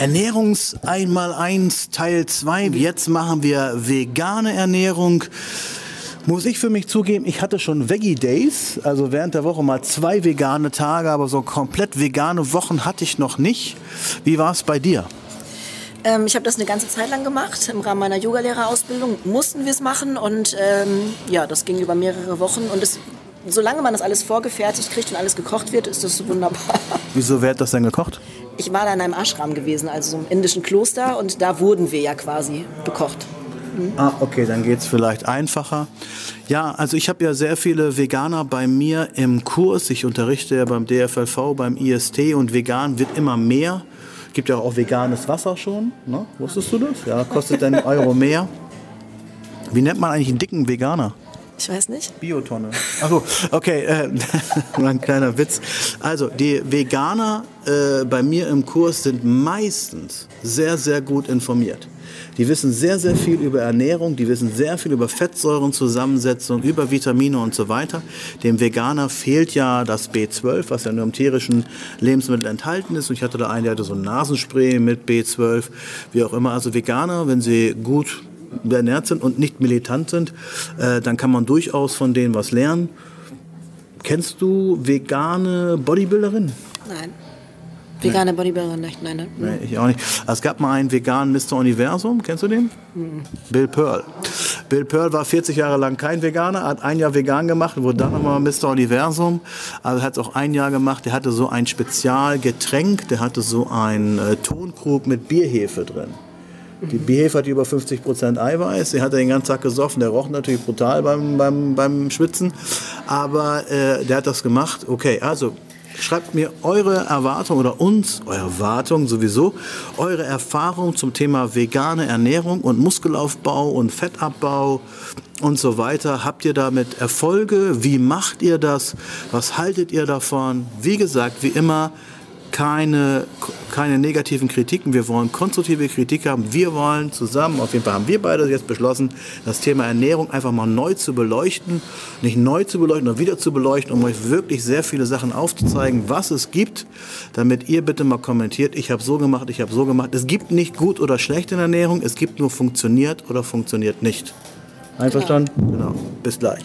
Ernährungs einmal eins Teil 2. Jetzt machen wir vegane Ernährung. Muss ich für mich zugeben, ich hatte schon Veggie Days, also während der Woche mal zwei vegane Tage, aber so komplett vegane Wochen hatte ich noch nicht. Wie war es bei dir? Ähm, ich habe das eine ganze Zeit lang gemacht. Im Rahmen meiner Yogalehrerausbildung mussten wir es machen und ähm, ja, das ging über mehrere Wochen und es, solange man das alles vorgefertigt kriegt und alles gekocht wird, ist das wunderbar. Wieso wird das denn gekocht? Ich war da in einem Ashram gewesen, also so im indischen Kloster und da wurden wir ja quasi bekocht. Ah, okay, dann geht es vielleicht einfacher. Ja, also ich habe ja sehr viele Veganer bei mir im Kurs. Ich unterrichte ja beim DFLV, beim IST und vegan wird immer mehr. Gibt ja auch veganes Wasser schon. Ne? Wusstest du das? Ja, kostet dann Euro mehr. Wie nennt man eigentlich einen dicken Veganer? Ich weiß nicht. Biotonne. Achso, okay, äh, ein kleiner Witz. Also, die Veganer äh, bei mir im Kurs sind meistens sehr, sehr gut informiert. Die wissen sehr, sehr viel über Ernährung, die wissen sehr viel über Fettsäurenzusammensetzung, über Vitamine und so weiter. Dem Veganer fehlt ja das B12, was ja nur im tierischen Lebensmittel enthalten ist. Und ich hatte da einen, der hatte so ein Nasenspray mit B12, wie auch immer. Also Veganer, wenn sie gut ernährt sind und nicht militant sind, äh, dann kann man durchaus von denen was lernen. Kennst du vegane Bodybuilderinnen? Nein. Vegane Bodybuilderin nicht, nein, ne? Nee, ich auch nicht. Es gab mal einen veganen Mr. Universum, kennst du den? Mhm. Bill Pearl. Bill Pearl war 40 Jahre lang kein Veganer, hat ein Jahr vegan gemacht, wurde dann nochmal Mr. Universum. Also hat es auch ein Jahr gemacht. Der hatte so ein Spezialgetränk, der hatte so einen äh, Tonkrug mit Bierhefe drin. Die Bierhefe hat über 50 Prozent Eiweiß. Der hat den ganzen Tag gesoffen. Der roch natürlich brutal beim, beim, beim Schwitzen. Aber äh, der hat das gemacht. Okay, also Schreibt mir eure Erwartung oder uns, eure Erwartung sowieso, eure Erfahrung zum Thema vegane Ernährung und Muskelaufbau und Fettabbau und so weiter. Habt ihr damit Erfolge? Wie macht ihr das? Was haltet ihr davon? Wie gesagt, wie immer, keine, keine negativen Kritiken. Wir wollen konstruktive Kritik haben. Wir wollen zusammen, auf jeden Fall haben wir beide jetzt beschlossen, das Thema Ernährung einfach mal neu zu beleuchten. Nicht neu zu beleuchten, sondern wieder zu beleuchten, um euch wirklich sehr viele Sachen aufzuzeigen, was es gibt, damit ihr bitte mal kommentiert, ich habe so gemacht, ich habe so gemacht. Es gibt nicht gut oder schlecht in Ernährung, es gibt nur funktioniert oder funktioniert nicht. Einverstanden? Genau. genau. Bis gleich.